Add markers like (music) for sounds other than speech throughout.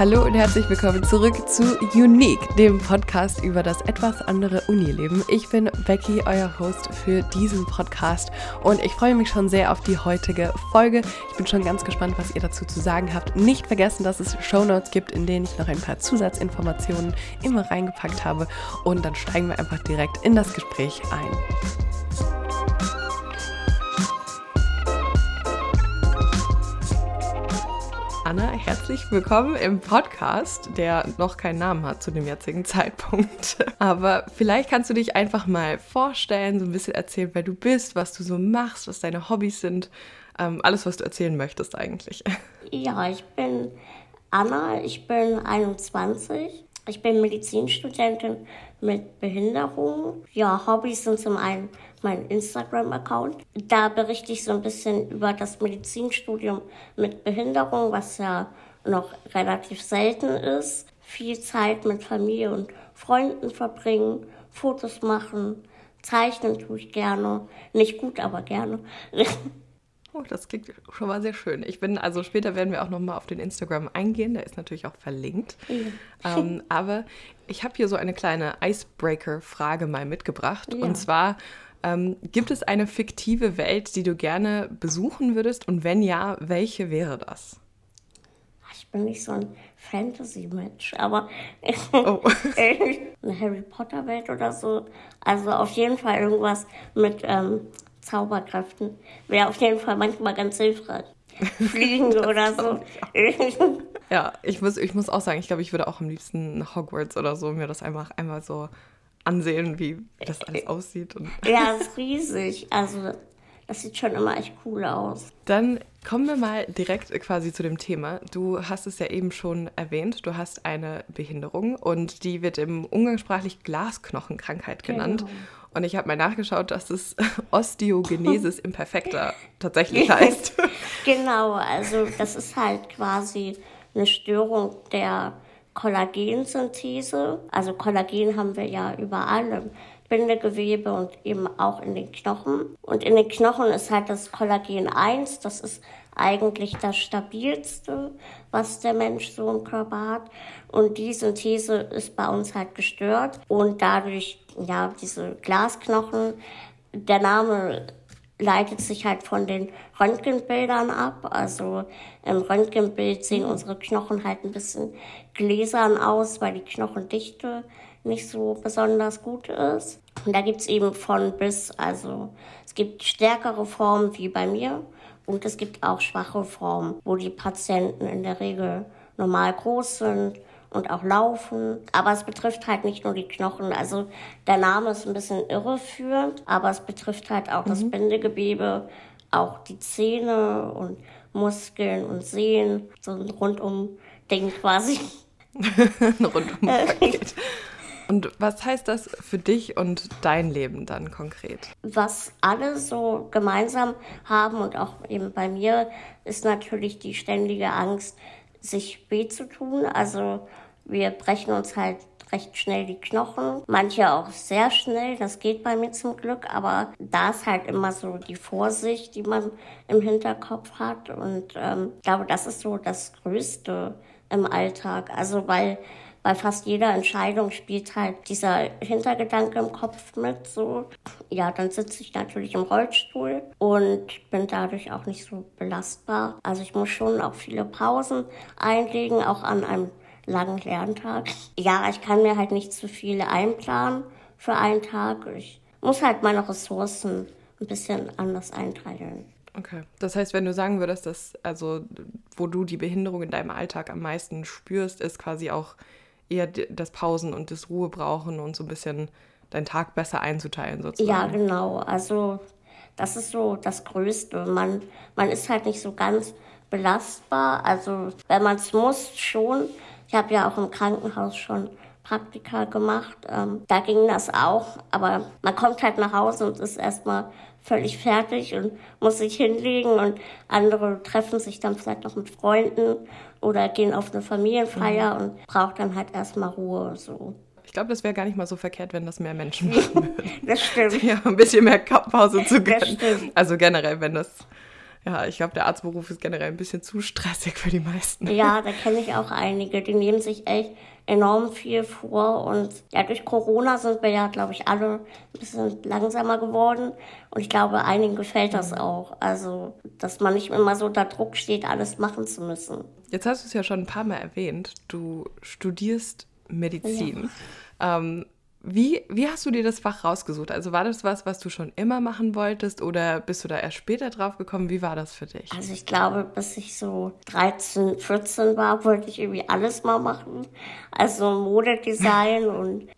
Hallo und herzlich willkommen zurück zu Unique, dem Podcast über das etwas andere Unileben. Ich bin Becky, euer Host für diesen Podcast und ich freue mich schon sehr auf die heutige Folge. Ich bin schon ganz gespannt, was ihr dazu zu sagen habt. Nicht vergessen, dass es Shownotes gibt, in denen ich noch ein paar Zusatzinformationen immer reingepackt habe und dann steigen wir einfach direkt in das Gespräch ein. Anna, herzlich willkommen im Podcast, der noch keinen Namen hat zu dem jetzigen Zeitpunkt. (laughs) Aber vielleicht kannst du dich einfach mal vorstellen, so ein bisschen erzählen, wer du bist, was du so machst, was deine Hobbys sind, ähm, alles, was du erzählen möchtest eigentlich. (laughs) Ja, ich bin Anna, ich bin 21. Ich bin Medizinstudentin mit Behinderung. Ja, Hobbys sind zum einen mein Instagram-Account. Da berichte ich so ein bisschen über das Medizinstudium mit Behinderung, was ja noch relativ selten ist. Viel Zeit mit Familie und Freunden verbringen, Fotos machen, zeichnen tue ich gerne. Nicht gut, aber gerne. (laughs) Oh, das klingt schon mal sehr schön. Ich bin, also später werden wir auch nochmal auf den Instagram eingehen, der ist natürlich auch verlinkt. Ja. Ähm, aber ich habe hier so eine kleine Icebreaker-Frage mal mitgebracht. Ja. Und zwar, ähm, gibt es eine fiktive Welt, die du gerne besuchen würdest? Und wenn ja, welche wäre das? Ich bin nicht so ein Fantasy-Mensch, aber oh. (laughs) eine Harry Potter-Welt oder so. Also auf jeden Fall irgendwas mit ähm, Zauberkräften. Wäre auf jeden Fall manchmal ganz hilfreich. (laughs) Fliegen oder so. (laughs) ja, ich muss, ich muss auch sagen, ich glaube, ich würde auch am liebsten Hogwarts oder so mir das einfach einmal so ansehen, wie das alles aussieht. Ja, es (laughs) ist riesig. Also das sieht schon immer echt cool aus. Dann kommen wir mal direkt quasi zu dem Thema. Du hast es ja eben schon erwähnt, du hast eine Behinderung und die wird im umgangssprachlich Glasknochenkrankheit genannt. Genau. Und ich habe mal nachgeschaut, dass es (laughs) Osteogenesis (laughs) imperfecta tatsächlich heißt. genau, also das ist halt quasi eine Störung der Kollagensynthese. Also Kollagen haben wir ja überall im Bindegewebe und eben auch in den Knochen. Und in den Knochen ist halt das Kollagen 1, das ist eigentlich das stabilste, was der Mensch so im Körper hat. Und die Synthese ist bei uns halt gestört. Und dadurch, ja, diese Glasknochen, der Name leitet sich halt von den Röntgenbildern ab. Also im Röntgenbild sehen unsere Knochen halt ein bisschen gläsern aus, weil die Knochendichte nicht so besonders gut ist. Und da gibt's eben von bis, also es gibt stärkere Formen wie bei mir und es gibt auch schwache Formen, wo die Patienten in der Regel normal groß sind und auch laufen. Aber es betrifft halt nicht nur die Knochen. Also der Name ist ein bisschen irreführend, aber es betrifft halt auch mhm. das Bindegewebe, auch die Zähne und Muskeln und Sehnen. So ein rundum Ding quasi. (laughs) ein rundum Paket. Und was heißt das für dich und dein Leben dann konkret? Was alle so gemeinsam haben und auch eben bei mir, ist natürlich die ständige Angst, sich weh zu tun. Also wir brechen uns halt recht schnell die Knochen, manche auch sehr schnell, das geht bei mir zum Glück, aber da ist halt immer so die Vorsicht, die man im Hinterkopf hat und ähm, ich glaube, das ist so das Größte im Alltag, also weil bei fast jeder Entscheidung spielt halt dieser Hintergedanke im Kopf mit. So, ja, dann sitze ich natürlich im Rollstuhl und bin dadurch auch nicht so belastbar. Also ich muss schon auch viele Pausen einlegen, auch an einem langen Lerntag. Ja, ich kann mir halt nicht zu viele einplanen für einen Tag. Ich muss halt meine Ressourcen ein bisschen anders einteilen. Okay. Das heißt, wenn du sagen würdest, dass, also, wo du die Behinderung in deinem Alltag am meisten spürst, ist quasi auch eher das Pausen und das Ruhe brauchen und so ein bisschen deinen Tag besser einzuteilen, sozusagen. Ja, genau. Also, das ist so das Größte. Man, man ist halt nicht so ganz belastbar. Also, wenn man es muss, schon. Ich habe ja auch im Krankenhaus schon Praktika gemacht. Ähm, da ging das auch. Aber man kommt halt nach Hause und ist erstmal völlig fertig und muss sich hinlegen und andere treffen sich dann vielleicht noch mit Freunden oder gehen auf eine Familienfeier mhm. und braucht dann halt erstmal Ruhe so. Ich glaube, das wäre gar nicht mal so verkehrt, wenn das mehr Menschen machen (laughs) würden. das stimmt. Ja, ein bisschen mehr Pause zu gönnen. Also generell, wenn das Ja, ich glaube, der Arztberuf ist generell ein bisschen zu stressig für die meisten. Ja, (laughs) da kenne ich auch einige, die nehmen sich echt enorm viel vor. Und ja, durch Corona sind wir ja, glaube ich, alle ein bisschen langsamer geworden. Und ich glaube, einigen gefällt das auch. Also, dass man nicht immer so unter Druck steht, alles machen zu müssen. Jetzt hast du es ja schon ein paar Mal erwähnt. Du studierst Medizin. Ja. Ähm, wie, wie hast du dir das Fach rausgesucht? Also war das was, was du schon immer machen wolltest oder bist du da erst später drauf gekommen? Wie war das für dich? Also ich glaube, bis ich so 13, 14 war, wollte ich irgendwie alles mal machen. Also Modedesign (laughs) und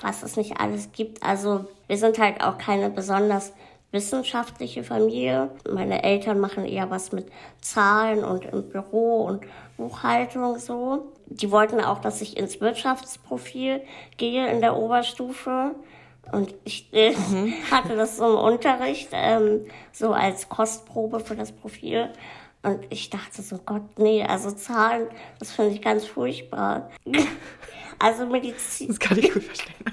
was es nicht alles gibt. Also wir sind halt auch keine besonders wissenschaftliche Familie. Meine Eltern machen eher was mit Zahlen und im Büro und Buchhaltung so die wollten auch, dass ich ins Wirtschaftsprofil gehe in der Oberstufe. Und ich äh, mhm. (laughs) hatte das so im Unterricht, ähm, so als Kostprobe für das Profil. Und ich dachte so, Gott, nee, also Zahlen, das finde ich ganz furchtbar. (laughs) also Medizin. Das kann ich gut verstehen. (laughs)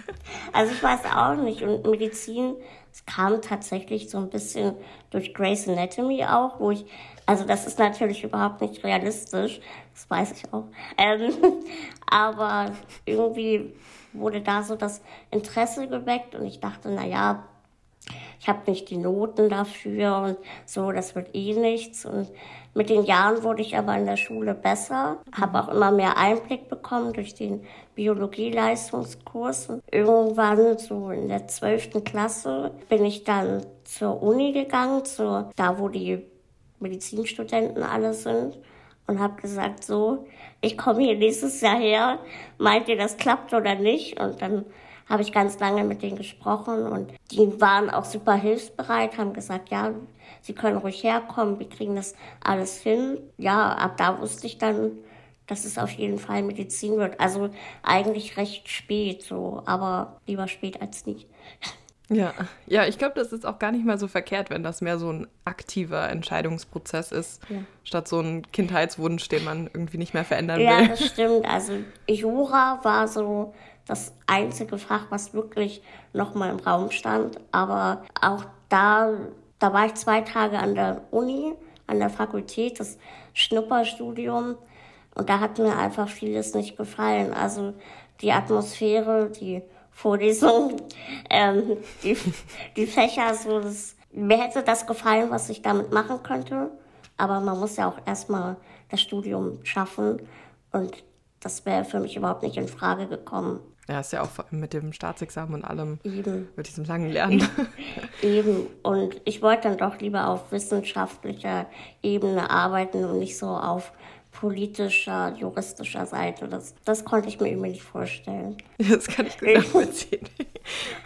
Also ich weiß auch nicht. Und Medizin, es kam tatsächlich so ein bisschen durch Grey's Anatomy auch, wo ich also das ist natürlich überhaupt nicht realistisch, das weiß ich auch. Ähm, (laughs) aber irgendwie wurde da so das Interesse geweckt und ich dachte, na ja, ich habe nicht die Noten dafür und so, das wird eh nichts. Und mit den Jahren wurde ich aber in der Schule besser, habe auch immer mehr Einblick bekommen durch den Biologieleistungskurs. Und irgendwann, so in der zwölften Klasse, bin ich dann zur Uni gegangen, zur, da wo die Medizinstudenten alle sind und habe gesagt, so, ich komme hier nächstes Jahr her, meint ihr, das klappt oder nicht? Und dann habe ich ganz lange mit denen gesprochen und die waren auch super hilfsbereit, haben gesagt, ja, sie können ruhig herkommen, wir kriegen das alles hin. Ja, ab da wusste ich dann, dass es auf jeden Fall Medizin wird. Also eigentlich recht spät so, aber lieber spät als nicht. (laughs) Ja, ja, ich glaube, das ist auch gar nicht mal so verkehrt, wenn das mehr so ein aktiver Entscheidungsprozess ist, ja. statt so ein Kindheitswunsch, den man irgendwie nicht mehr verändern ja, will. Ja, das stimmt. Also Jura war so das einzige Fach, was wirklich nochmal im Raum stand. Aber auch da, da war ich zwei Tage an der Uni, an der Fakultät, das Schnupperstudium. Und da hat mir einfach vieles nicht gefallen. Also die Atmosphäre, die Vorlesung, ähm, die, die Fächer, so das, mir hätte das gefallen, was ich damit machen könnte, aber man muss ja auch erstmal das Studium schaffen und das wäre für mich überhaupt nicht in Frage gekommen. Ja, ist ja auch mit dem Staatsexamen und allem, Eben. mit diesem langen Lernen. (laughs) Eben. Und ich wollte dann doch lieber auf wissenschaftlicher Ebene arbeiten und nicht so auf politischer, juristischer Seite. Das, das konnte ich mir irgendwie nicht vorstellen. Das kann ich gut nachvollziehen.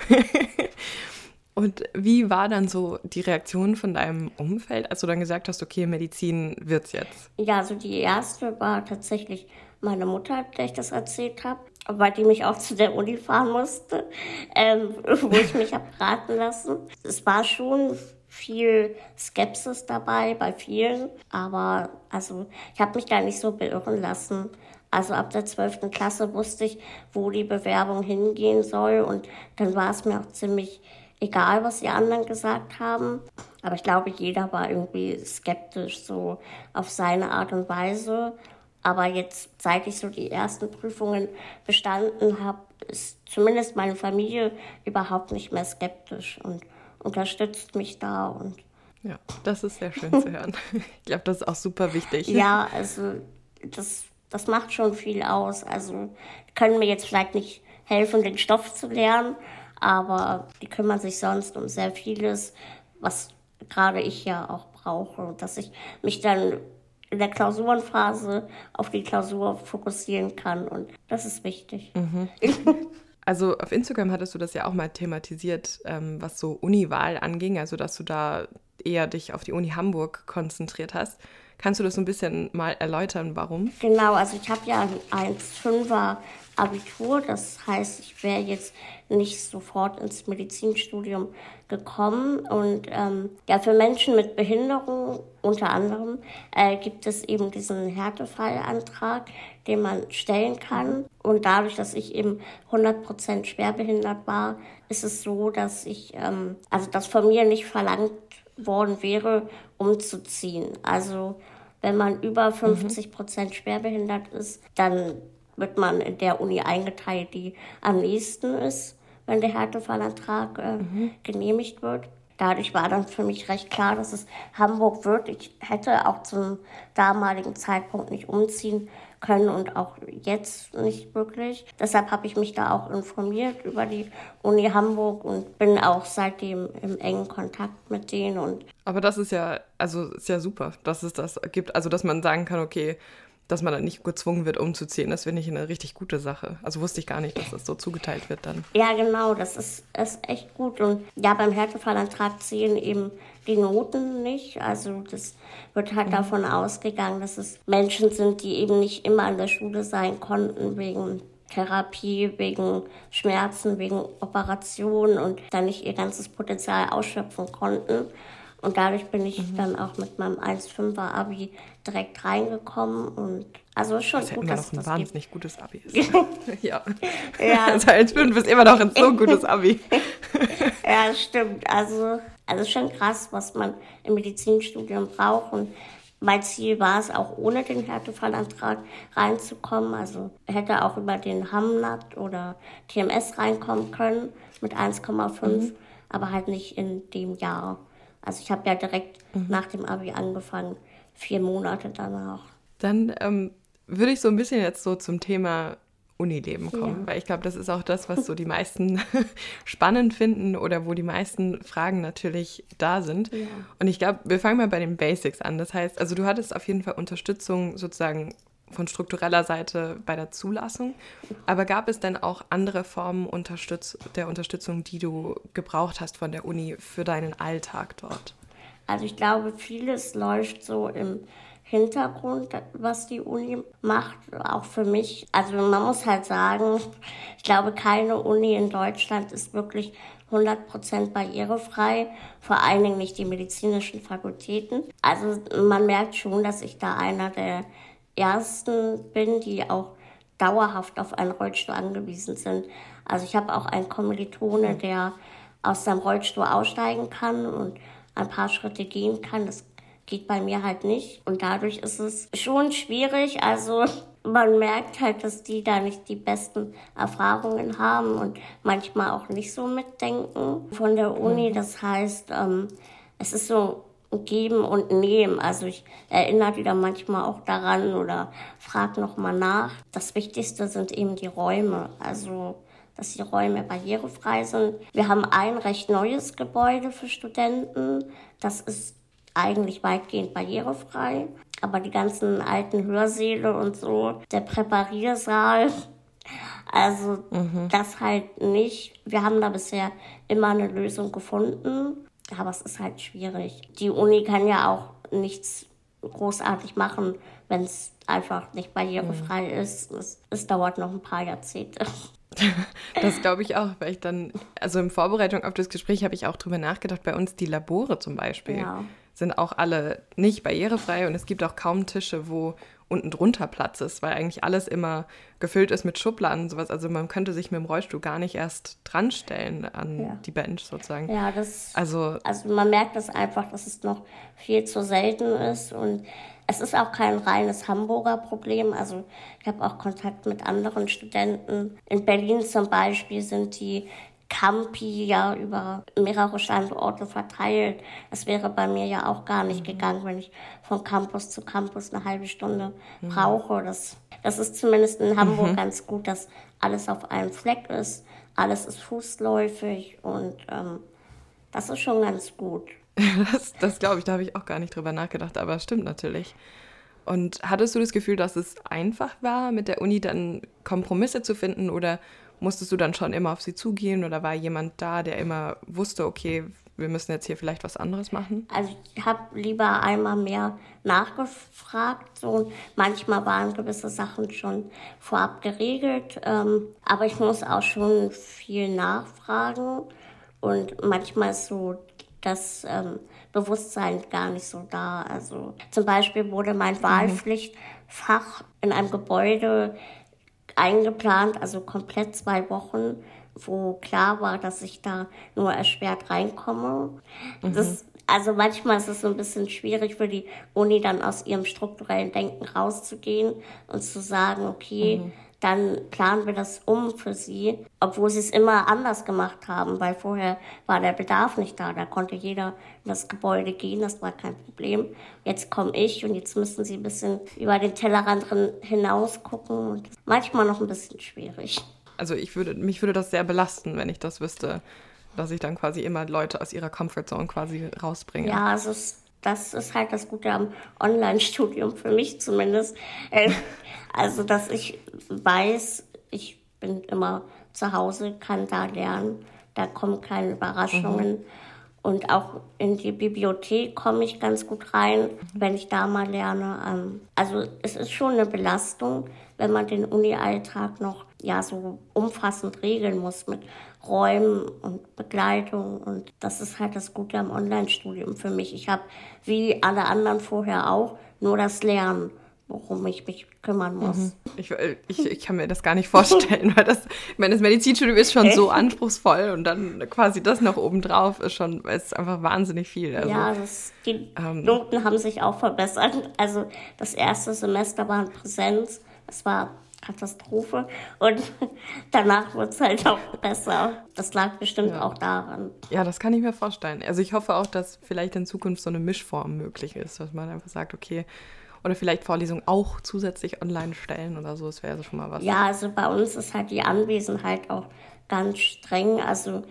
(laughs) Und wie war dann so die Reaktion von deinem Umfeld, als du dann gesagt hast, okay, Medizin wird's jetzt? Ja, also die erste war tatsächlich meine Mutter, der ich das erzählt habe, weil die mich auch zu der Uni fahren musste, ähm, (laughs) wo ich mich habe raten lassen. Es war schon viel Skepsis dabei bei vielen, aber also ich habe mich da nicht so beirren lassen. Also ab der 12. Klasse wusste ich, wo die Bewerbung hingehen soll und dann war es mir auch ziemlich egal, was die anderen gesagt haben. Aber ich glaube, jeder war irgendwie skeptisch, so auf seine Art und Weise. Aber jetzt, seit ich so die ersten Prüfungen bestanden habe, ist zumindest meine Familie überhaupt nicht mehr skeptisch und unterstützt mich da und ja, das ist sehr schön zu hören. (laughs) Ich glaube, das ist auch super wichtig. Ja, also das, das macht schon viel aus. Also können mir jetzt vielleicht nicht helfen, den Stoff zu lernen, aber die kümmern sich sonst um sehr vieles, was gerade ich ja auch brauche. Und dass ich mich dann in der Klausurenphase auf die Klausur fokussieren kann. Und das ist wichtig. Mhm. (laughs) Also auf Instagram hattest du das ja auch mal thematisiert, ähm, was so Uniwahl anging, also dass du da eher dich auf die Uni Hamburg konzentriert hast. Kannst du das so ein bisschen mal erläutern, warum? Genau, also ich habe ja ein 1,5er Abitur, das heißt, ich wäre jetzt nicht sofort ins Medizinstudium gekommen. Und ähm, ja, für Menschen mit Behinderung unter anderem äh, gibt es eben diesen Härtefallantrag, den man stellen kann. Und dadurch, dass ich eben 100% schwerbehindert war, ist es so, dass ich, ähm, also dass von mir nicht verlangt worden wäre, umzuziehen. Also wenn man über 50 Prozent schwerbehindert ist, dann wird man in der Uni eingeteilt, die am nächsten ist, wenn der Härtefallantrag äh, mhm. genehmigt wird. Dadurch war dann für mich recht klar, dass es Hamburg wird. Ich hätte auch zum damaligen Zeitpunkt nicht umziehen können und auch jetzt nicht wirklich. Deshalb habe ich mich da auch informiert über die Uni Hamburg und bin auch seitdem im engen Kontakt mit denen. Und Aber das ist ja, also ist ja super, dass es das gibt. Also dass man sagen kann, okay, dass man dann nicht gezwungen wird, umzuziehen. Das finde ich eine richtig gute Sache. Also wusste ich gar nicht, dass das so zugeteilt wird dann. Ja, genau, das ist, ist echt gut. Und ja, beim Härtefallantrag zählen eben die Noten nicht. Also das wird halt mhm. davon ausgegangen, dass es Menschen sind, die eben nicht immer an der Schule sein konnten wegen Therapie, wegen Schmerzen, wegen Operationen und dann nicht ihr ganzes Potenzial ausschöpfen konnten. Und dadurch bin ich mhm. dann auch mit meinem 1,5er Abi direkt reingekommen und also schon das gut, immer noch ein wahnsinnig gibt. gutes Abi (laughs) ist. ja. ja. (laughs) Also 1,5 ist immer noch ein so gutes Abi. (laughs) ja, stimmt. Also, also schon krass, was man im Medizinstudium braucht und mein Ziel war es, auch ohne den Härtefallantrag reinzukommen. Also hätte auch über den Hamnat oder TMS reinkommen können mit 1,5, mhm. aber halt nicht in dem Jahr. Also ich habe ja direkt mhm. nach dem Abi angefangen, vier Monate danach. Dann ähm, würde ich so ein bisschen jetzt so zum Thema Unileben kommen, ja. weil ich glaube, das ist auch das, was so die meisten (laughs) spannend finden oder wo die meisten Fragen natürlich da sind. Ja. Und ich glaube, wir fangen mal bei den Basics an. Das heißt, also du hattest auf jeden Fall Unterstützung sozusagen von struktureller Seite bei der Zulassung. Aber gab es denn auch andere Formen Unterstütz der Unterstützung, die du gebraucht hast von der Uni für deinen Alltag dort? Also ich glaube, vieles läuft so im Hintergrund, was die Uni macht, auch für mich. Also man muss halt sagen, ich glaube, keine Uni in Deutschland ist wirklich 100% barrierefrei, vor allen Dingen nicht die medizinischen Fakultäten. Also man merkt schon, dass ich da einer der ersten bin, die auch dauerhaft auf einen Rollstuhl angewiesen sind. Also ich habe auch einen Kommilitone, der aus seinem Rollstuhl aussteigen kann und ein paar Schritte gehen kann. Das geht bei mir halt nicht. Und dadurch ist es schon schwierig. Also man merkt halt, dass die da nicht die besten Erfahrungen haben und manchmal auch nicht so mitdenken von der Uni. Mhm. Das heißt, ähm, es ist so Geben und Nehmen. Also ich erinnere die dann manchmal auch daran oder frage nochmal nach. Das Wichtigste sind eben die Räume. Also dass die Räume barrierefrei sind. Wir haben ein recht neues Gebäude für Studenten. Das ist eigentlich weitgehend barrierefrei. Aber die ganzen alten Hörsäle und so, der Präpariersaal, (laughs) also mhm. das halt nicht. Wir haben da bisher immer eine Lösung gefunden. Aber es ist halt schwierig. Die Uni kann ja auch nichts großartig machen, wenn es einfach nicht barrierefrei mhm. ist. Es, es dauert noch ein paar Jahrzehnte. (laughs) Das glaube ich auch, weil ich dann, also in Vorbereitung auf das Gespräch habe ich auch drüber nachgedacht, bei uns die Labore zum Beispiel ja. sind auch alle nicht barrierefrei und es gibt auch kaum Tische, wo unten drunter Platz ist, weil eigentlich alles immer gefüllt ist mit Schubladen und sowas. Also man könnte sich mit dem Rollstuhl gar nicht erst dran stellen an ja. die Bench sozusagen. Ja, das. Also, also man merkt das einfach, dass es noch viel zu selten ist und es ist auch kein reines Hamburger Problem. Also ich habe auch Kontakt mit anderen Studenten. In Berlin zum Beispiel sind die Campi ja über mehrere Standorte verteilt. Das wäre bei mir ja auch gar nicht gegangen, wenn ich von Campus zu Campus eine halbe Stunde mhm. brauche. Das, das ist zumindest in Hamburg mhm. ganz gut, dass alles auf einem Fleck ist. Alles ist fußläufig und ähm, das ist schon ganz gut. (laughs) Das, das glaube ich, da habe ich auch gar nicht drüber nachgedacht, aber es stimmt natürlich. Und hattest du das Gefühl, dass es einfach war, mit der Uni dann Kompromisse zu finden oder musstest du dann schon immer auf sie zugehen oder war jemand da, der immer wusste, okay, wir müssen jetzt hier vielleicht was anderes machen? Also ich habe lieber einmal mehr nachgefragt. So. Manchmal waren gewisse Sachen schon vorab geregelt, ähm, aber ich muss auch schon viel nachfragen. Und manchmal ist so das ähm, Bewusstsein gar nicht so da. Also zum Beispiel wurde mein mhm. Wahlpflichtfach in einem Gebäude eingeplant, also komplett zwei Wochen, wo klar war, dass ich da nur erschwert reinkomme. Mhm. Das, Also manchmal ist es so ein bisschen schwierig für die Uni dann aus ihrem strukturellen Denken rauszugehen und zu sagen, okay, mhm dann planen wir das um für sie, obwohl sie es immer anders gemacht haben, weil vorher war der Bedarf nicht da. Da konnte jeder in das Gebäude gehen, das war kein Problem. Jetzt komme ich und jetzt müssen sie ein bisschen über den Tellerrand hinaus gucken und manchmal noch ein bisschen schwierig. Also ich würde, mich würde das sehr belasten, wenn ich das wüsste, dass ich dann quasi immer Leute aus ihrer Comfortzone quasi rausbringe. Ja, also das ist halt das Gute am Online-Studium, für mich zumindest. Äh, also, dass ich weiß, ich bin immer zu Hause, kann da lernen, da kommen keine Überraschungen. Mhm. Und auch in die Bibliothek komme ich ganz gut rein, wenn ich da mal lerne. Ähm, also es ist schon eine Belastung, wenn man den Uni-Alltag noch ja so umfassend regeln muss mit Räumen und Begleitung. Und das ist halt das Gute am Online-Studium für mich. Ich habe wie alle anderen vorher auch nur das Lernen worum ich mich kümmern muss. Mhm. Ich, ich, ich, kann mir das gar nicht vorstellen, (laughs) weil das, ich meine, das Medizinstudium ist schon so (laughs) anspruchsvoll und dann quasi das noch obendrauf ist schon, ist einfach wahnsinnig viel. Also, ja, das, die ähm, Noten haben sich auch verbessert. Also das erste Semester war in Präsenz, es war Katastrophe und (laughs) danach wurde es halt auch besser. Das lag bestimmt ja. auch daran. Ja, das kann ich mir vorstellen. Also ich hoffe auch, dass vielleicht in Zukunft so eine Mischform möglich ist, dass man einfach sagt, okay, oder vielleicht Vorlesungen auch zusätzlich online stellen oder so, das wäre also schon mal was. Ja, also bei uns ist halt die Anwesenheit auch ganz streng. Also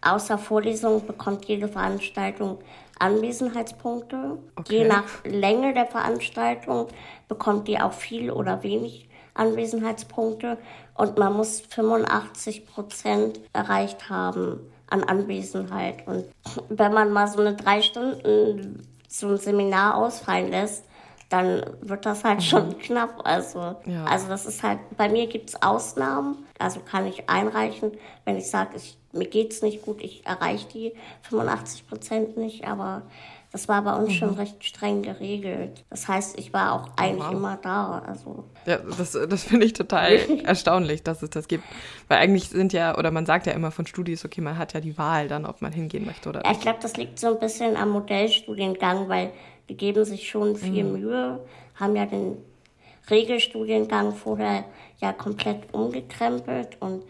außer Vorlesungen bekommt jede Veranstaltung Anwesenheitspunkte. Okay. Je nach Länge der Veranstaltung bekommt die auch viel oder wenig Anwesenheitspunkte. Und man muss 85 Prozent erreicht haben an Anwesenheit. Und wenn man mal so eine drei Stunden so ein Seminar ausfallen lässt, dann wird das halt mhm. schon knapp. Also, ja. also das ist halt, bei mir gibt es Ausnahmen, also kann ich einreichen, wenn ich sage, mir geht es nicht gut, ich erreiche die 85 Prozent nicht, aber das war bei uns mhm. schon recht streng geregelt. Das heißt, ich war auch eigentlich wow. immer da. Also. Ja, das, das finde ich total (laughs) erstaunlich, dass es das gibt. Weil eigentlich sind ja, oder man sagt ja immer von Studis, okay, man hat ja die Wahl dann, ob man hingehen möchte oder nicht. Ich glaube, das liegt so ein bisschen am Modellstudiengang, weil die geben sich schon viel mhm. Mühe, haben ja den Regelstudiengang vorher ja komplett umgekrempelt und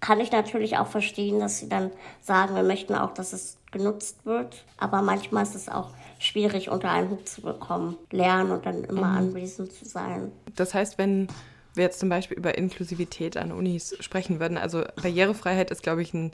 kann ich natürlich auch verstehen, dass sie dann sagen, wir möchten auch, dass es genutzt wird. Aber manchmal ist es auch schwierig, unter einen Hut zu bekommen, lernen und dann immer mhm. anwesend zu sein. Das heißt, wenn wir jetzt zum Beispiel über Inklusivität an Unis sprechen würden, also Barrierefreiheit ist, glaube ich, ein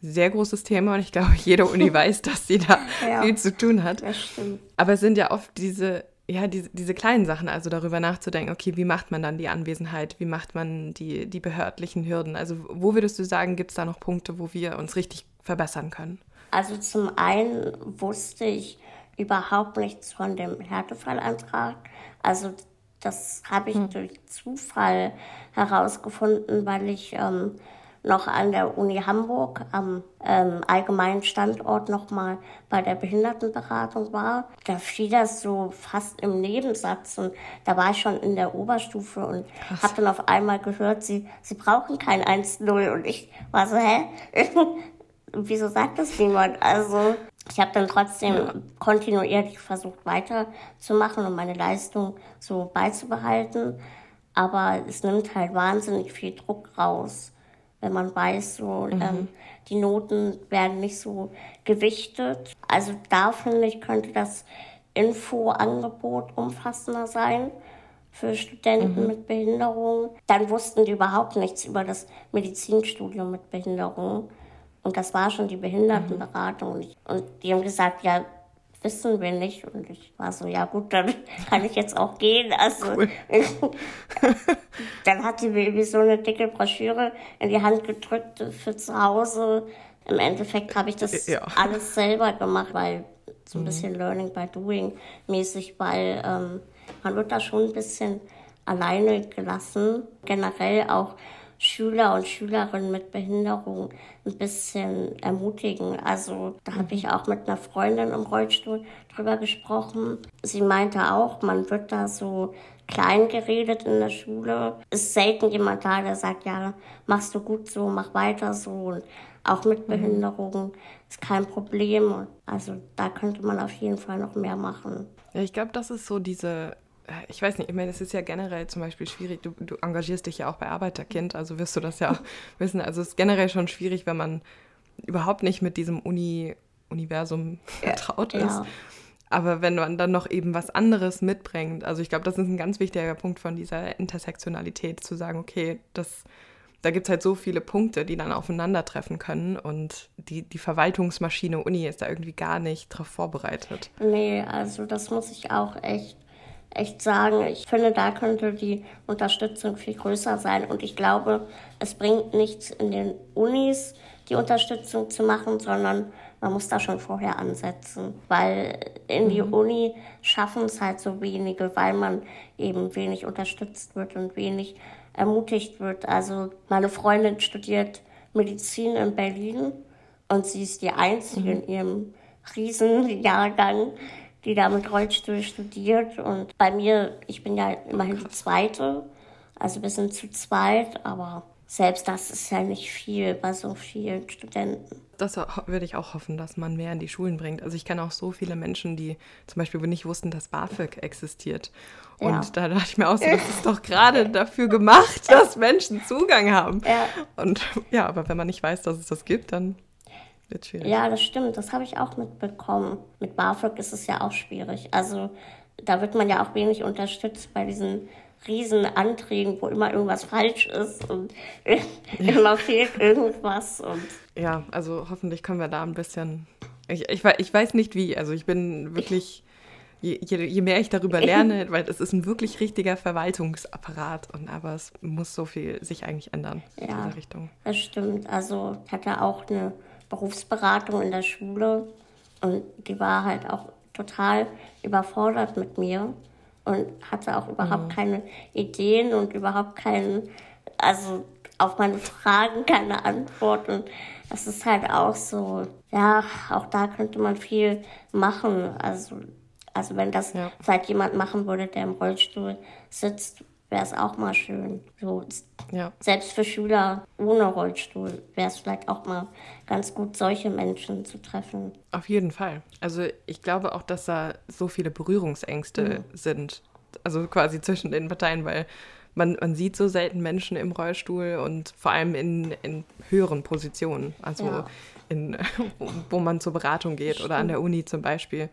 sehr großes Thema und ich glaube, jede Uni (laughs) weiß, dass sie da ja, viel zu tun hat. Das stimmt. Aber es sind ja oft diese, ja, diese, diese kleinen Sachen, also darüber nachzudenken, okay, wie macht man dann die Anwesenheit, wie macht man die, die behördlichen Hürden? Also wo würdest du sagen, gibt es da noch Punkte, wo wir uns richtig verbessern können? Also zum einen wusste ich überhaupt nichts von dem Härtefallantrag. Also das habe ich hm. durch Zufall herausgefunden, weil ich ähm, noch an der Uni Hamburg am ähm, allgemeinen Standort nochmal bei der Behindertenberatung war. Da fiel das so fast im Nebensatz und da war ich schon in der Oberstufe und habe dann auf einmal gehört, sie, sie brauchen kein 1-0 und ich war so, hä? (laughs) Wieso sagt das niemand? Also ich habe dann trotzdem kontinuierlich versucht weiterzumachen und meine Leistung so beizubehalten. Aber es nimmt halt wahnsinnig viel Druck raus wenn man weiß, so mhm. ähm, die Noten werden nicht so gewichtet. Also da finde ich, könnte das Infoangebot umfassender sein für Studenten mhm. mit Behinderung. Dann wussten die überhaupt nichts über das Medizinstudium mit Behinderung. Und das war schon die Behindertenberatung. Mhm. Und die haben gesagt, ja, wissen wir nicht. Und ich war so, ja gut, dann (laughs) kann ich jetzt auch gehen. Also cool. (laughs) dann hat sie mir irgendwie so eine dicke Broschüre in die Hand gedrückt für zu Hause. Im Endeffekt habe ich das ja. alles selber gemacht, weil so ein mhm. bisschen Learning by Doing mäßig, weil ähm, man wird da schon ein bisschen alleine gelassen. Generell auch Schüler und Schülerinnen mit Behinderung ein bisschen ermutigen. Also da habe ich auch mit einer Freundin im Rollstuhl drüber gesprochen. Sie meinte auch, man wird da so klein geredet in der Schule. Ist selten jemand da, der sagt, ja, machst du gut so, mach weiter so. Und auch mit mhm. Behinderung ist kein Problem. Also da könnte man auf jeden Fall noch mehr machen. Ja, ich glaube, das ist so diese ich weiß nicht, ich meine, es ist ja generell zum Beispiel schwierig, du, du, engagierst dich ja auch bei Arbeiterkind, also wirst du das ja auch (laughs) wissen. Also es ist generell schon schwierig, wenn man überhaupt nicht mit diesem Uni, Universum (laughs) vertraut ist. Ja. Aber wenn man dann noch eben was anderes mitbringt, also ich glaube, das ist ein ganz wichtiger Punkt von dieser Intersektionalität, zu sagen, okay, das, da gibt es halt so viele Punkte, die dann aufeinandertreffen können und die, die Verwaltungsmaschine Uni ist da irgendwie gar nicht drauf vorbereitet. Nee, also das muss ich auch echt, echt sagen. Ich finde, da könnte die Unterstützung viel größer sein und ich glaube, es bringt nichts in den Unis, die Unterstützung zu machen, sondern man muss da schon vorher ansetzen, weil in die mhm. Uni schaffen es halt so wenige, weil man eben wenig unterstützt wird und wenig ermutigt wird. Also meine Freundin studiert Medizin in Berlin und sie ist die Einzige mhm. in ihrem Riesenjahrgang, die da mit Rollstuhl studiert. Und bei mir, ich bin ja immerhin die Zweite, also wir sind zu zweit, aber selbst das ist ja nicht viel bei so vielen Studenten. Das würde ich auch hoffen, dass man mehr in die Schulen bringt. Also ich kenne auch so viele Menschen, die zum Beispiel nicht wussten, dass BAföG existiert. Und ja. da dachte ich mir auch so, das ist doch gerade dafür gemacht, (laughs) dass Menschen Zugang haben. Ja. Und ja, aber wenn man nicht weiß, dass es das gibt, dann wird schwierig. Ja, das stimmt. Das habe ich auch mitbekommen. Mit BAföG ist es ja auch schwierig. Also da wird man ja auch wenig unterstützt bei diesen Riesenanträgen, wo immer irgendwas falsch ist und (laughs) immer fehlt irgendwas. Und ja, also hoffentlich können wir da ein bisschen. Ich, ich, ich weiß nicht wie, also ich bin wirklich. Je, je, je, mehr ich darüber (laughs) lerne, weil es ist ein wirklich richtiger Verwaltungsapparat und aber es muss so viel sich eigentlich ändern in ja, dieser Richtung. Das stimmt. Also ich hatte auch eine Berufsberatung in der Schule und die war halt auch total überfordert mit mir und hatte auch überhaupt mhm. keine Ideen und überhaupt keinen, also auf meine Fragen keine Antwort. Und das ist halt auch so, ja, auch da könnte man viel machen. Also, also wenn das ja. vielleicht jemand machen würde, der im Rollstuhl sitzt, wäre es auch mal schön. So, ja. Selbst für Schüler ohne Rollstuhl wäre es vielleicht auch mal ganz gut, solche Menschen zu treffen. Auf jeden Fall. Also ich glaube auch, dass da so viele Berührungsängste mhm. sind. Also quasi zwischen den Parteien, weil man, man sieht so selten Menschen im Rollstuhl und vor allem in, in höheren Positionen. Also ja. in, (laughs) wo man zur Beratung geht oder an der Uni zum Beispiel.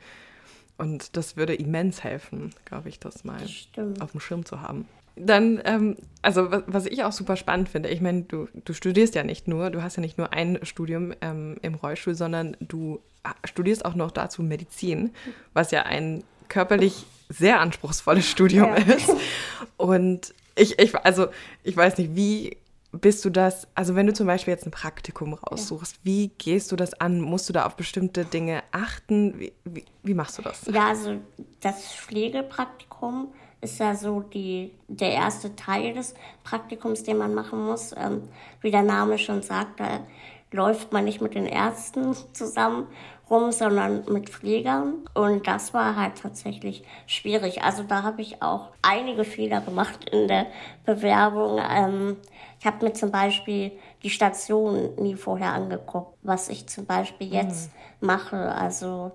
Und das würde immens helfen, glaube ich, das mal das auf dem Schirm zu haben. Dann, ähm, also was, was, ich auch super spannend finde, ich meine, du, du studierst ja nicht nur, du hast ja nicht nur ein Studium ähm, im Rollstuhl, sondern du studierst auch noch dazu Medizin, was ja ein körperlich sehr anspruchsvolles Studium ja. ist. Und ich, ich, also ich weiß nicht, wie bist du das, also wenn du zum Beispiel jetzt ein Praktikum raussuchst, wie gehst du das an? Musst du da auf bestimmte Dinge achten? Wie, wie, wie machst du das? Ja, also das Pflegepraktikum ist ja so die, der erste Teil des Praktikums, den man machen muss. Ähm, wie der Name schon sagt, da läuft man nicht mit den Ärzten (laughs) zusammen rum, sondern mit Pflegern. Und das war halt tatsächlich schwierig. Also da habe ich auch einige Fehler gemacht in der Bewerbung. Ähm, ich habe mir zum Beispiel die Station nie vorher angeguckt, was ich zum Beispiel jetzt mhm. mache. Also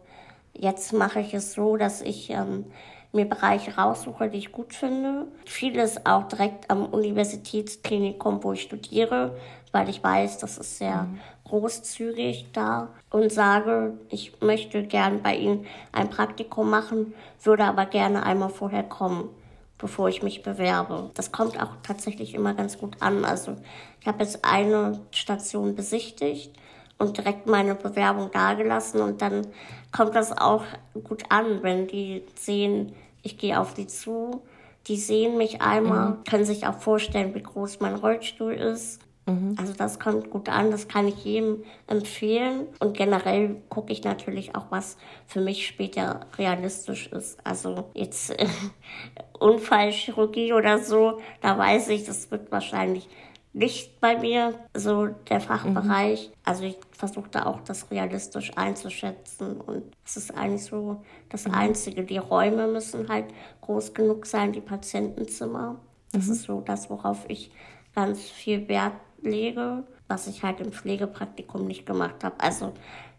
jetzt mache ich es so, dass ich ähm, mir Bereiche raussuche, die ich gut finde. Vieles auch direkt am Universitätsklinikum, wo ich studiere, weil ich weiß, das ist sehr mhm. großzügig da und sage, ich möchte gern bei Ihnen ein Praktikum machen, würde aber gerne einmal vorher kommen bevor ich mich bewerbe. Das kommt auch tatsächlich immer ganz gut an. Also ich habe jetzt eine Station besichtigt und direkt meine Bewerbung dagelassen und dann kommt das auch gut an, wenn die sehen, ich gehe auf die zu, die sehen mich einmal, mhm. können sich auch vorstellen, wie groß mein Rollstuhl ist. Mhm. Also das kommt gut an, das kann ich jedem empfehlen. Und generell gucke ich natürlich auch, was für mich später realistisch ist. Also jetzt äh, (laughs) Unfallchirurgie oder so, da weiß ich, das wird wahrscheinlich nicht bei mir so der Fachbereich. Mhm. Also ich versuche da auch das realistisch einzuschätzen und es ist eigentlich so das mhm. Einzige. Die Räume müssen halt groß genug sein, die Patientenzimmer. Das mhm. ist so das, worauf ich ganz viel Wert lege, was ich halt im Pflegepraktikum nicht gemacht habe. Also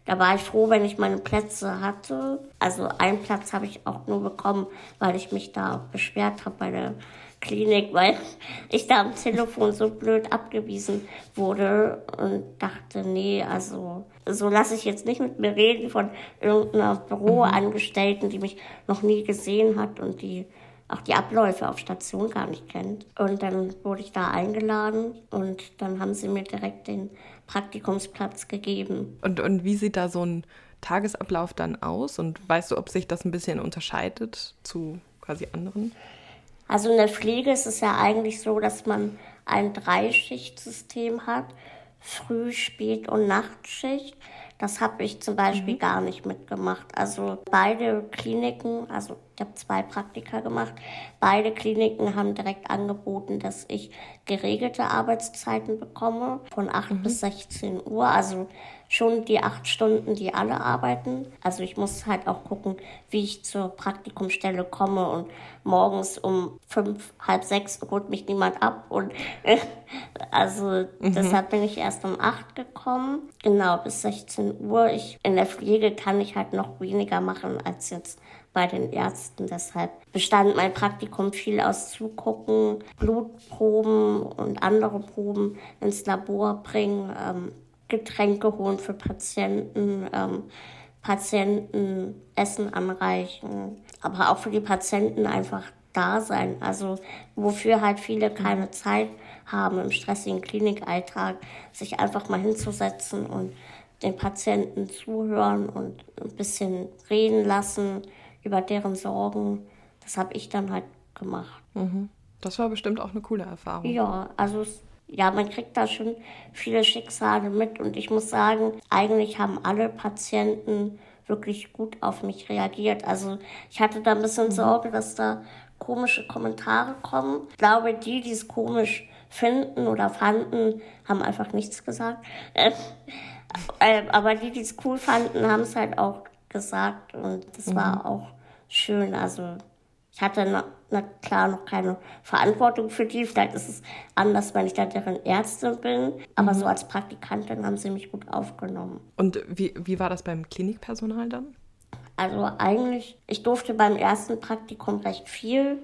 da war ich froh, wenn ich meine Plätze hatte. Also einen Platz habe ich auch nur bekommen, weil ich mich da beschwert habe bei der Klinik, weil ich da am Telefon so blöd abgewiesen wurde und dachte, nee, also so lasse ich jetzt nicht mit mir reden von irgendeiner Büroangestellten, die mich noch nie gesehen hat und die auch die Abläufe auf Station gar nicht kennt. Und dann wurde ich da eingeladen und dann haben sie mir direkt den Praktikumsplatz gegeben. Und, und wie sieht da so ein Tagesablauf dann aus? Und weißt du, ob sich das ein bisschen unterscheidet zu quasi anderen? Also in der Pflege ist es ja eigentlich so, dass man ein Dreischichtsystem hat. Früh-, Spät- und Nachtschicht. Das habe ich zum Beispiel mhm. gar nicht mitgemacht. Also beide Kliniken, also ich habe zwei Praktika gemacht, beide Kliniken haben direkt angeboten, dass ich geregelte Arbeitszeiten bekomme von 8 mhm. bis 16 Uhr. Also schon die acht Stunden, die alle arbeiten. Also ich muss halt auch gucken, wie ich zur Praktikumstelle komme und morgens um fünf, halb sechs holt mich niemand ab und (laughs) also mhm. deshalb bin ich erst um acht gekommen. Genau, bis 16 Uhr. Ich, in der Pflege kann ich halt noch weniger machen als jetzt bei den Ärzten. Deshalb bestand mein Praktikum viel aus Zugucken, Blutproben und andere Proben ins Labor bringen. Ähm, Getränke holen für Patienten, ähm, Patienten Essen anreichen, aber auch für die Patienten einfach da sein. Also wofür halt viele keine Zeit haben im stressigen Klinikalltag, sich einfach mal hinzusetzen und den Patienten zuhören und ein bisschen reden lassen über deren Sorgen. Das habe ich dann halt gemacht. Mhm. Das war bestimmt auch eine coole Erfahrung. Ja, also es ja, man kriegt da schon viele Schicksale mit und ich muss sagen, eigentlich haben alle Patienten wirklich gut auf mich reagiert. Also ich hatte da ein bisschen mhm. Sorge, dass da komische Kommentare kommen. Ich glaube, die, die es komisch finden oder fanden, haben einfach nichts gesagt. Äh, (laughs) äh, aber die, die es cool fanden, haben es halt auch gesagt und das mhm. war auch schön. Also ich hatte na, klar noch keine Verantwortung für die. Vielleicht ist es anders, wenn ich da deren Ärztin bin. Aber mhm. so als Praktikantin haben sie mich gut aufgenommen. Und wie, wie war das beim Klinikpersonal dann? Also eigentlich, ich durfte beim ersten Praktikum recht viel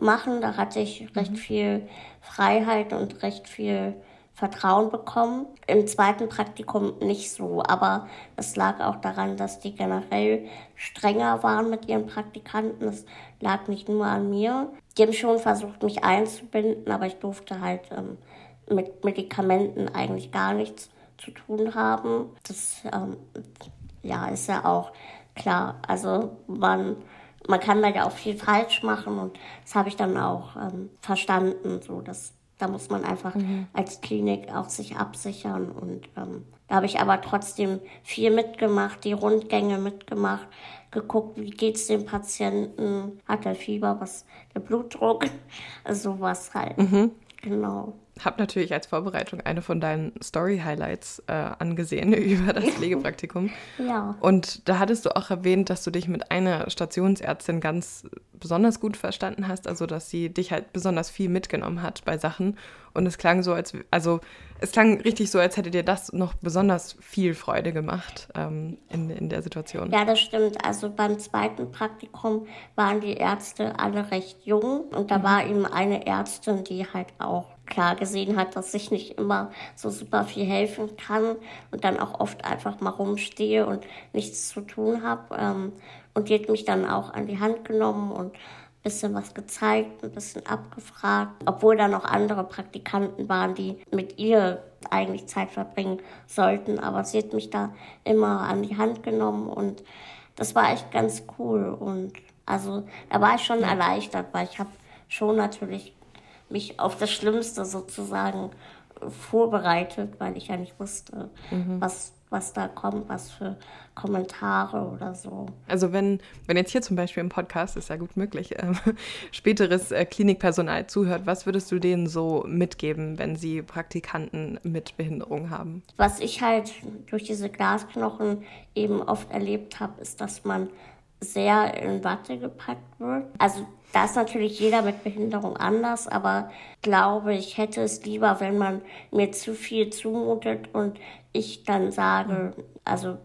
machen. Da hatte ich recht mhm. viel Freiheit und recht viel Vertrauen bekommen. Im zweiten Praktikum nicht so, aber es lag auch daran, dass die generell strenger waren mit ihren Praktikanten. Es lag nicht nur an mir. Die haben schon versucht, mich einzubinden, aber ich durfte halt ähm, mit Medikamenten eigentlich gar nichts zu tun haben. Das ähm, ja, ist ja auch klar. Also man, man kann da ja auch viel falsch machen und das habe ich dann auch ähm, verstanden, so dass da muss man einfach mhm. als Klinik auch sich absichern. Und ähm, da habe ich aber trotzdem viel mitgemacht, die Rundgänge mitgemacht, geguckt, wie geht es dem Patienten, hat er Fieber, was der Blutdruck, (laughs) also sowas halt. Mhm. Genau habe natürlich als Vorbereitung eine von deinen Story-Highlights äh, angesehen (laughs) über das Pflegepraktikum. ja. Und da hattest du auch erwähnt, dass du dich mit einer Stationsärztin ganz besonders gut verstanden hast, also dass sie dich halt besonders viel mitgenommen hat bei Sachen. Und es klang so, als also es klang richtig so, als hätte dir das noch besonders viel Freude gemacht ähm, in, in der Situation. Ja, das stimmt. Also beim zweiten Praktikum waren die Ärzte alle recht jung und da mhm. war eben eine Ärztin, die halt auch klar gesehen hat, dass ich nicht immer so super viel helfen kann und dann auch oft einfach mal rumstehe und nichts zu tun habe. Ähm, und die hat mich dann auch an die Hand genommen und ein bisschen was gezeigt, ein bisschen abgefragt, obwohl da noch andere Praktikanten waren, die mit ihr eigentlich Zeit verbringen sollten. Aber sie hat mich da immer an die Hand genommen und das war echt ganz cool. Und also da war ich schon erleichtert, weil ich habe schon natürlich mich auf das Schlimmste sozusagen vorbereitet, weil ich ja nicht wusste, mhm. was was da kommt, was für Kommentare oder so. Also wenn, wenn jetzt hier zum Beispiel im Podcast, ist ja gut möglich, äh, (laughs) späteres äh, Klinikpersonal zuhört, was würdest du denen so mitgeben, wenn sie Praktikanten mit Behinderung haben? Was ich halt durch diese Glasknochen eben oft erlebt habe, ist, dass man sehr in Watte gepackt wird. Also da ist natürlich jeder mit Behinderung anders, aber glaube ich hätte es lieber, wenn man mir zu viel zumutet und ich dann sage, also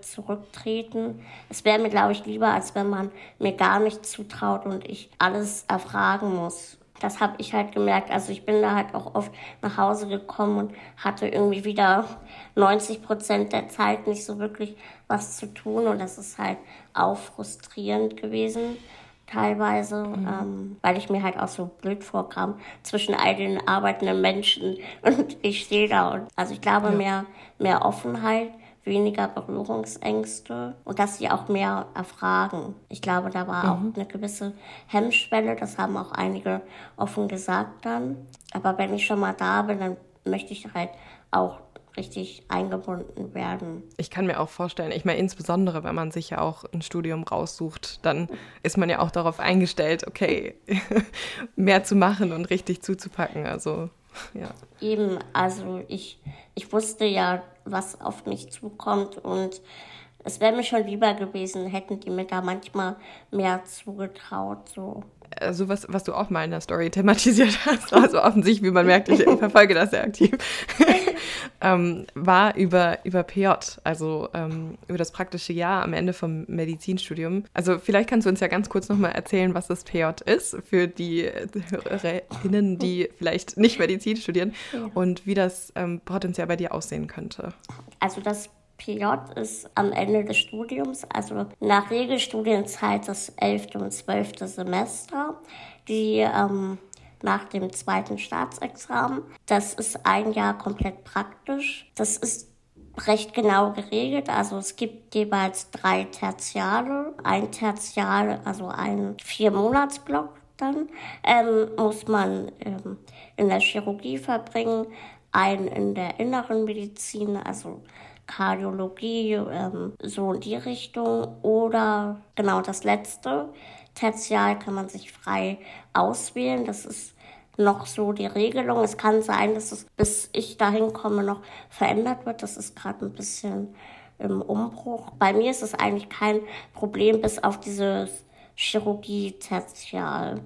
zurücktreten. Es wäre mir, glaube ich, lieber, als wenn man mir gar nicht zutraut und ich alles erfragen muss. Das habe ich halt gemerkt. Also ich bin da halt auch oft nach Hause gekommen und hatte irgendwie wieder 90 Prozent der Zeit nicht so wirklich was zu tun. Und das ist halt auch frustrierend gewesen teilweise, mhm. ähm, weil ich mir halt auch so blöd vorkam zwischen all den arbeitenden Menschen (laughs) und ich stehe da. Und, also ich glaube, ja. mehr, mehr Offenheit, weniger Berührungsängste und dass sie auch mehr erfragen. Ich glaube, da war mhm. auch eine gewisse Hemmschwelle, das haben auch einige offen gesagt dann. Aber wenn ich schon mal da bin, dann möchte ich halt auch richtig eingebunden werden. Ich kann mir auch vorstellen, ich meine, insbesondere wenn man sich ja auch ein Studium raussucht, dann ist man ja auch darauf eingestellt, okay, (laughs) mehr zu machen und richtig zuzupacken. Also, ja. Eben, also ich, ich wusste ja, was auf mich zukommt und es wäre mir schon lieber gewesen, hätten die mir da manchmal mehr zugetraut. So also was, was du auch mal in der Story thematisiert (laughs) hast, also offensichtlich, wie man merkt, ich (laughs) verfolge das sehr aktiv, (laughs) ähm, war über, über PJ, also ähm, über das praktische Jahr am Ende vom Medizinstudium. Also vielleicht kannst du uns ja ganz kurz nochmal erzählen, was das PJ ist für die Hörerinnen, die vielleicht nicht Medizin studieren und wie das ähm, potenziell bei dir aussehen könnte. Also das PJ ist am Ende des Studiums, also nach Regelstudienzeit das 11. und 12. Semester, die ähm, nach dem zweiten Staatsexamen. Das ist ein Jahr komplett praktisch. Das ist recht genau geregelt. Also es gibt jeweils drei Tertiale. Ein Tertial, also ein Vier-Monats-Block dann, ähm, muss man ähm, in der Chirurgie verbringen, einen in der inneren Medizin, also Kardiologie, ähm, so in die Richtung. Oder genau das letzte, Tertial kann man sich frei auswählen. Das ist noch so die Regelung. Es kann sein, dass es, bis ich dahin komme, noch verändert wird. Das ist gerade ein bisschen im Umbruch. Bei mir ist es eigentlich kein Problem, bis auf dieses Chirurgie-Tertial.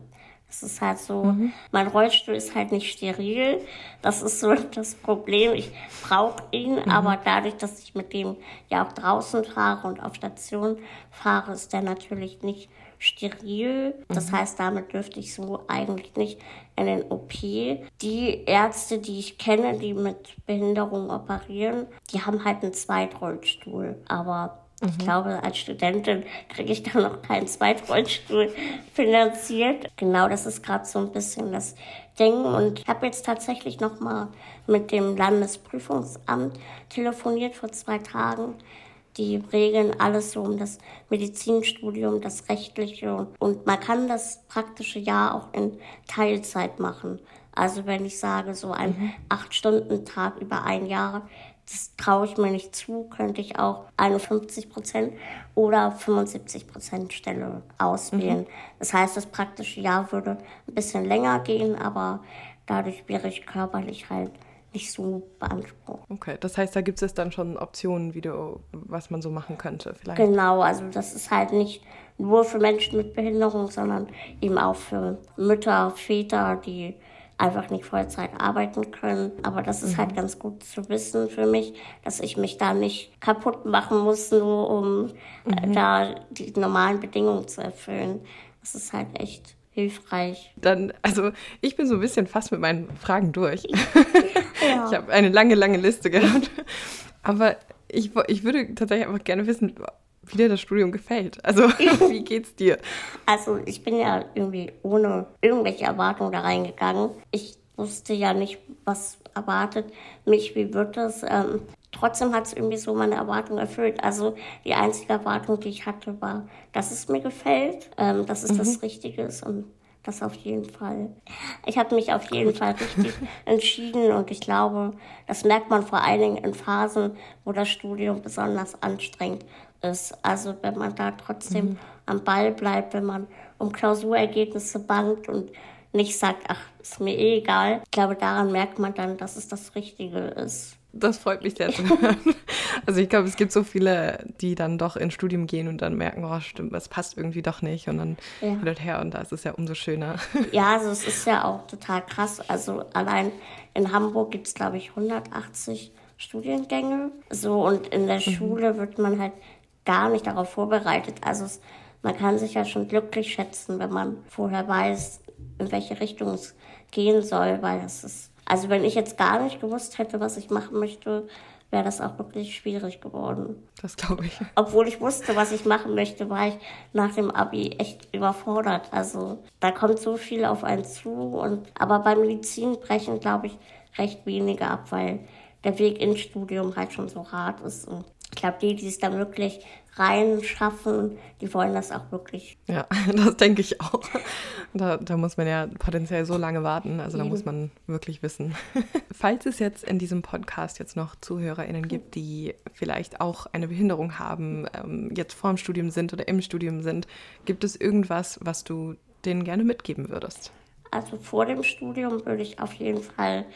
Es ist halt so, mhm. mein Rollstuhl ist halt nicht steril. Das ist so (laughs) das Problem. Ich brauche ihn, mhm. aber dadurch, dass ich mit dem ja auch draußen fahre und auf Station fahre, ist der natürlich nicht steril. Das mhm. heißt, damit dürfte ich so eigentlich nicht in den OP. Die Ärzte, die ich kenne, die mit Behinderung operieren, die haben halt einen Zweitrollstuhl. Aber Mhm. Ich glaube, als Studentin kriege ich da noch keinen Zweitrollstuhl finanziert. Genau, das ist gerade so ein bisschen das Ding. Und ich habe jetzt tatsächlich noch mal mit dem Landesprüfungsamt telefoniert vor zwei Tagen. Die regeln alles so um das Medizinstudium, das Rechtliche. Und man kann das praktische Jahr auch in Teilzeit machen. Also wenn ich sage, so ein mhm. Acht-Stunden-Tag über ein Jahr, das traue ich mir nicht zu, könnte ich auch 51 Prozent oder 75 Prozent Stelle auswählen. Mhm. Das heißt, das praktische Jahr würde ein bisschen länger gehen, aber dadurch wäre ich körperlich halt nicht so beansprucht. Okay, das heißt, da gibt es dann schon Optionen, wie du, was man so machen könnte vielleicht. Genau, also das ist halt nicht nur für Menschen mit Behinderung, sondern eben auch für Mütter, Väter, die einfach nicht Vollzeit arbeiten können. Aber das ist halt mhm. ganz gut zu wissen für mich, dass ich mich da nicht kaputt machen muss, nur um äh, mhm. da die normalen Bedingungen zu erfüllen. Das ist halt echt hilfreich. Dann, also ich bin so ein bisschen fast mit meinen Fragen durch. (laughs) (laughs) Ja. Ich habe eine lange, lange Liste gehabt. Aber ich, ich würde tatsächlich einfach gerne wissen, wie dir das Studium gefällt. Also, (laughs) wie geht's dir? Also, ich bin ja irgendwie ohne irgendwelche Erwartungen da reingegangen. Ich wusste ja nicht, was erwartet mich, wie wird das. Ähm, trotzdem hat es irgendwie so meine Erwartungen erfüllt. Also, die einzige Erwartung, die ich hatte, war, dass es mir gefällt, ähm, dass es mhm. das Richtige ist und Das auf jeden Fall. Ich habe mich auf jeden Fall richtig (laughs) entschieden und ich glaube, das merkt man vor allen Dingen in Phasen, wo das Studium besonders anstrengend ist. Also wenn man da trotzdem mhm. am Ball bleibt, wenn man um Klausurergebnisse bangt und nicht sagt, ach, ist mir eh egal. Ich glaube, daran merkt man dann, dass es das Richtige ist. Das freut mich sehr zu hören. (laughs) Also ich glaube, es gibt so viele, die dann doch ins Studium gehen und dann merken, oh stimmt, es passt irgendwie doch nicht und dann ja. und her und da ist es ja umso schöner. (laughs) Ja, also es ist ja auch total krass. Also allein in Hamburg gibt es, glaube ich, 180 Studiengänge. So und in der mhm. Schule wird man halt gar nicht darauf vorbereitet. Also es, man kann sich ja schon glücklich schätzen, wenn man vorher weiß, in welche Richtung es gehen soll, weil es ist also wenn ich jetzt gar nicht gewusst hätte, was ich machen möchte, wäre das auch wirklich schwierig geworden. Das glaube ich. (laughs) Obwohl ich wusste, was ich machen möchte, war ich nach dem Abi echt überfordert. Also da kommt so viel auf einen zu. Und, aber bei Medizin brechen, glaube ich, recht wenige ab, weil der Weg ins Studium halt schon so hart ist. Und ich glaube, die, die es da wirklich reinschaffen, die wollen das auch wirklich. Ja, (laughs) das denke ich auch. Da, da muss man ja potenziell so lange warten. Also da muss man wirklich wissen. (laughs) Falls es jetzt in diesem Podcast jetzt noch ZuhörerInnen gibt, die vielleicht auch eine Behinderung haben, ähm, jetzt vor dem Studium sind oder im Studium sind, gibt es irgendwas, was du denen gerne mitgeben würdest? Also vor dem Studium würde ich auf jeden Fall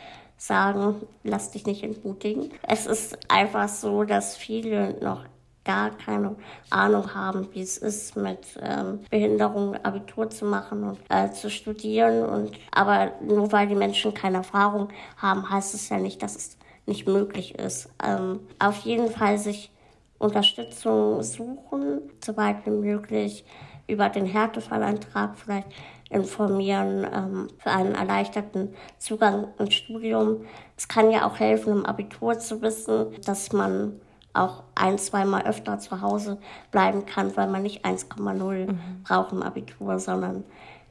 sagen, lass dich nicht entmutigen. Es ist einfach so, dass viele noch gar keine Ahnung haben, wie es ist, mit ähm, Behinderung Abitur zu machen und äh, zu studieren. Und, aber nur weil die Menschen keine Erfahrung haben, heißt es ja nicht, dass es nicht möglich ist. Ähm, auf jeden Fall sich Unterstützung suchen, soweit wie möglich über den Härtefallantrag vielleicht informieren ähm, für einen erleichterten Zugang ins Studium. Es kann ja auch helfen, im Abitur zu wissen, dass man auch ein, zweimal öfter zu Hause bleiben kann, weil man nicht 1,0 mhm. braucht im Abitur, sondern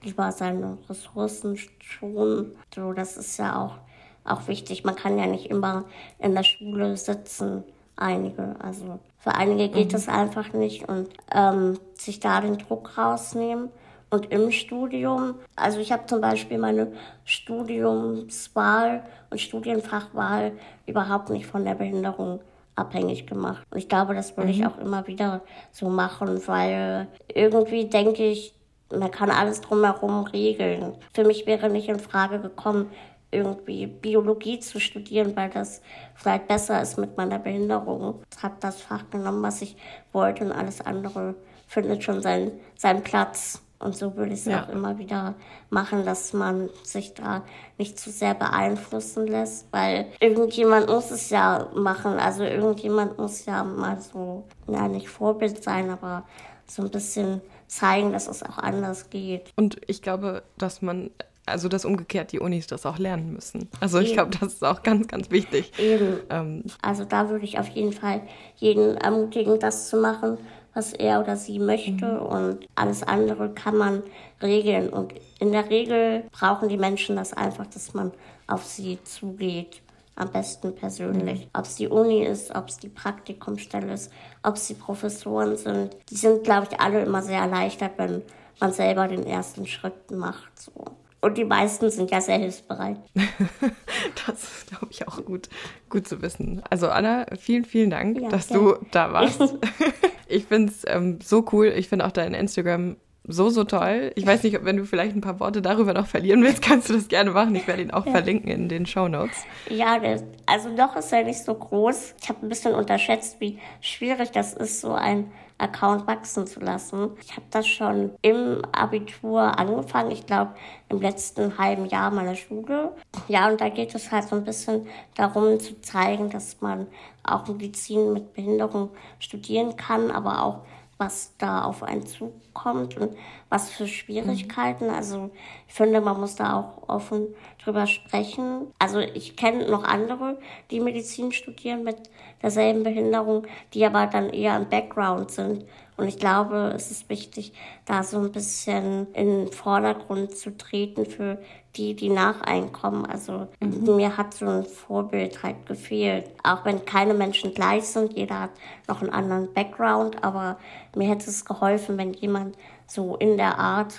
lieber seine Ressourcen schonen. So, das ist ja auch, auch wichtig. Man kann ja nicht immer in der Schule sitzen, einige. Also für einige geht es mhm. einfach nicht und ähm, sich da den Druck rausnehmen. Und im Studium, also ich habe zum Beispiel meine Studiumswahl und Studienfachwahl überhaupt nicht von der Behinderung abhängig gemacht. Und ich glaube, das würde mhm. ich auch immer wieder so machen, weil irgendwie denke ich, man kann alles drumherum regeln. Für mich wäre nicht in Frage gekommen, irgendwie Biologie zu studieren, weil das vielleicht besser ist mit meiner Behinderung. Ich habe das Fach genommen, was ich wollte und alles andere findet schon seinen, seinen Platz. Und so würde ich es ja. auch immer wieder machen, dass man sich da nicht zu sehr beeinflussen lässt, weil irgendjemand muss es ja machen. Also irgendjemand muss ja mal so, ja, nicht Vorbild sein, aber so ein bisschen zeigen, dass es auch anders geht. Und ich glaube, dass man also dass umgekehrt die Unis das auch lernen müssen. Also ich glaube, das ist auch ganz, ganz wichtig. Eben. Ähm. Also da würde ich auf jeden Fall jeden ermutigen, das zu machen was er oder sie möchte mhm. und alles andere kann man regeln. Und in der Regel brauchen die Menschen das einfach, dass man auf sie zugeht. Am besten persönlich. Mhm. Ob es die Uni ist, ob es die Praktikumsstelle ist, ob es die Professoren sind. Die sind, glaube ich, alle immer sehr erleichtert, wenn man selber den ersten Schritt macht. So. Und die meisten sind ja sehr hilfsbereit. (laughs) das ist, glaube ich, auch gut, gut zu wissen. Also Anna, vielen, vielen Dank, ja, dass gerne. du da warst. (laughs) (laughs) Ich finde es ähm, so cool. Ich finde auch dein Instagram so, so toll. Ich weiß nicht, ob wenn du vielleicht ein paar Worte darüber noch verlieren willst, (laughs) kannst du das gerne machen. Ich werde ihn auch ja. verlinken in den Show Notes. Ja, also noch ist er nicht so groß. Ich habe ein bisschen unterschätzt, wie schwierig das ist, so ein Account wachsen zu lassen. Ich habe das schon im Abitur angefangen, ich glaube im letzten halben Jahr meiner Schule. Ja, und da geht es halt so ein bisschen darum zu zeigen, dass man auch Medizin mit Behinderung studieren kann, aber auch was da auf einen zukommt und was für Schwierigkeiten. Mhm. Also ich finde, man muss da auch offen drüber sprechen. Also ich kenne noch andere, die Medizin studieren mit derselben Behinderung, die aber dann eher im Background sind. Und ich glaube, es ist wichtig, da so ein bisschen in den Vordergrund zu treten für die, die nach einkommen. Also mhm. mir hat so ein Vorbild halt gefehlt. Auch wenn keine Menschen gleich sind, jeder hat noch einen anderen Background, aber mir hätte es geholfen, wenn jemand so in der Art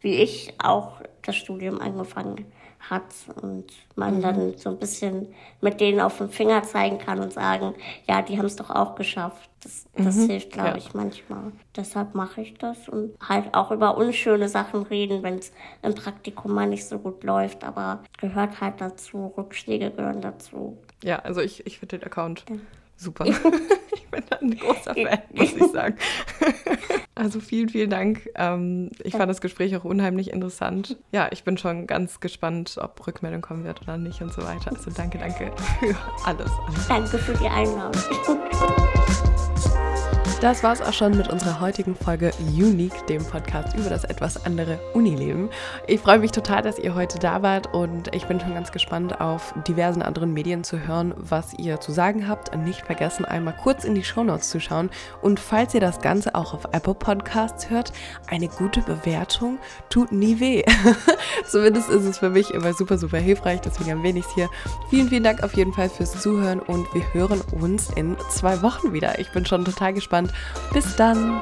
wie ich auch das Studium angefangen hat und man mhm. dann so ein bisschen mit denen auf den Finger zeigen kann und sagen, ja, die haben es doch auch geschafft. Das, das mhm. hilft, glaube ja. ich, manchmal. Deshalb mache ich das und halt auch über unschöne Sachen reden, wenn es im Praktikum mal nicht so gut läuft, aber gehört halt dazu, Rückschläge gehören dazu. Ja, also ich, ich finde den Account ja. Super. (laughs) ich bin ein großer Fan, muss ich sagen. (laughs) Also vielen, vielen Dank. Ähm, ich fand das Gespräch auch unheimlich interessant. Ja, ich bin schon ganz gespannt, ob Rückmeldung kommen wird oder nicht und so weiter. Also danke, danke für alles. Danke für die Einladung. Das war's auch schon mit unserer heutigen Folge Unique, dem Podcast über das etwas andere Unileben. Ich freue mich total, dass ihr heute da wart und ich bin schon ganz gespannt auf diversen anderen Medien zu hören, was ihr zu sagen habt. Nicht vergessen, einmal kurz in die Shownotes zu schauen und falls ihr das Ganze auch auf Apple Podcasts hört, eine gute Bewertung tut nie weh. (laughs) Zumindest ist es für mich immer super, super hilfreich, deswegen ich es hier. Vielen, vielen Dank auf jeden Fall fürs Zuhören und wir hören uns in zwei Wochen wieder. Ich bin schon total gespannt bis dann!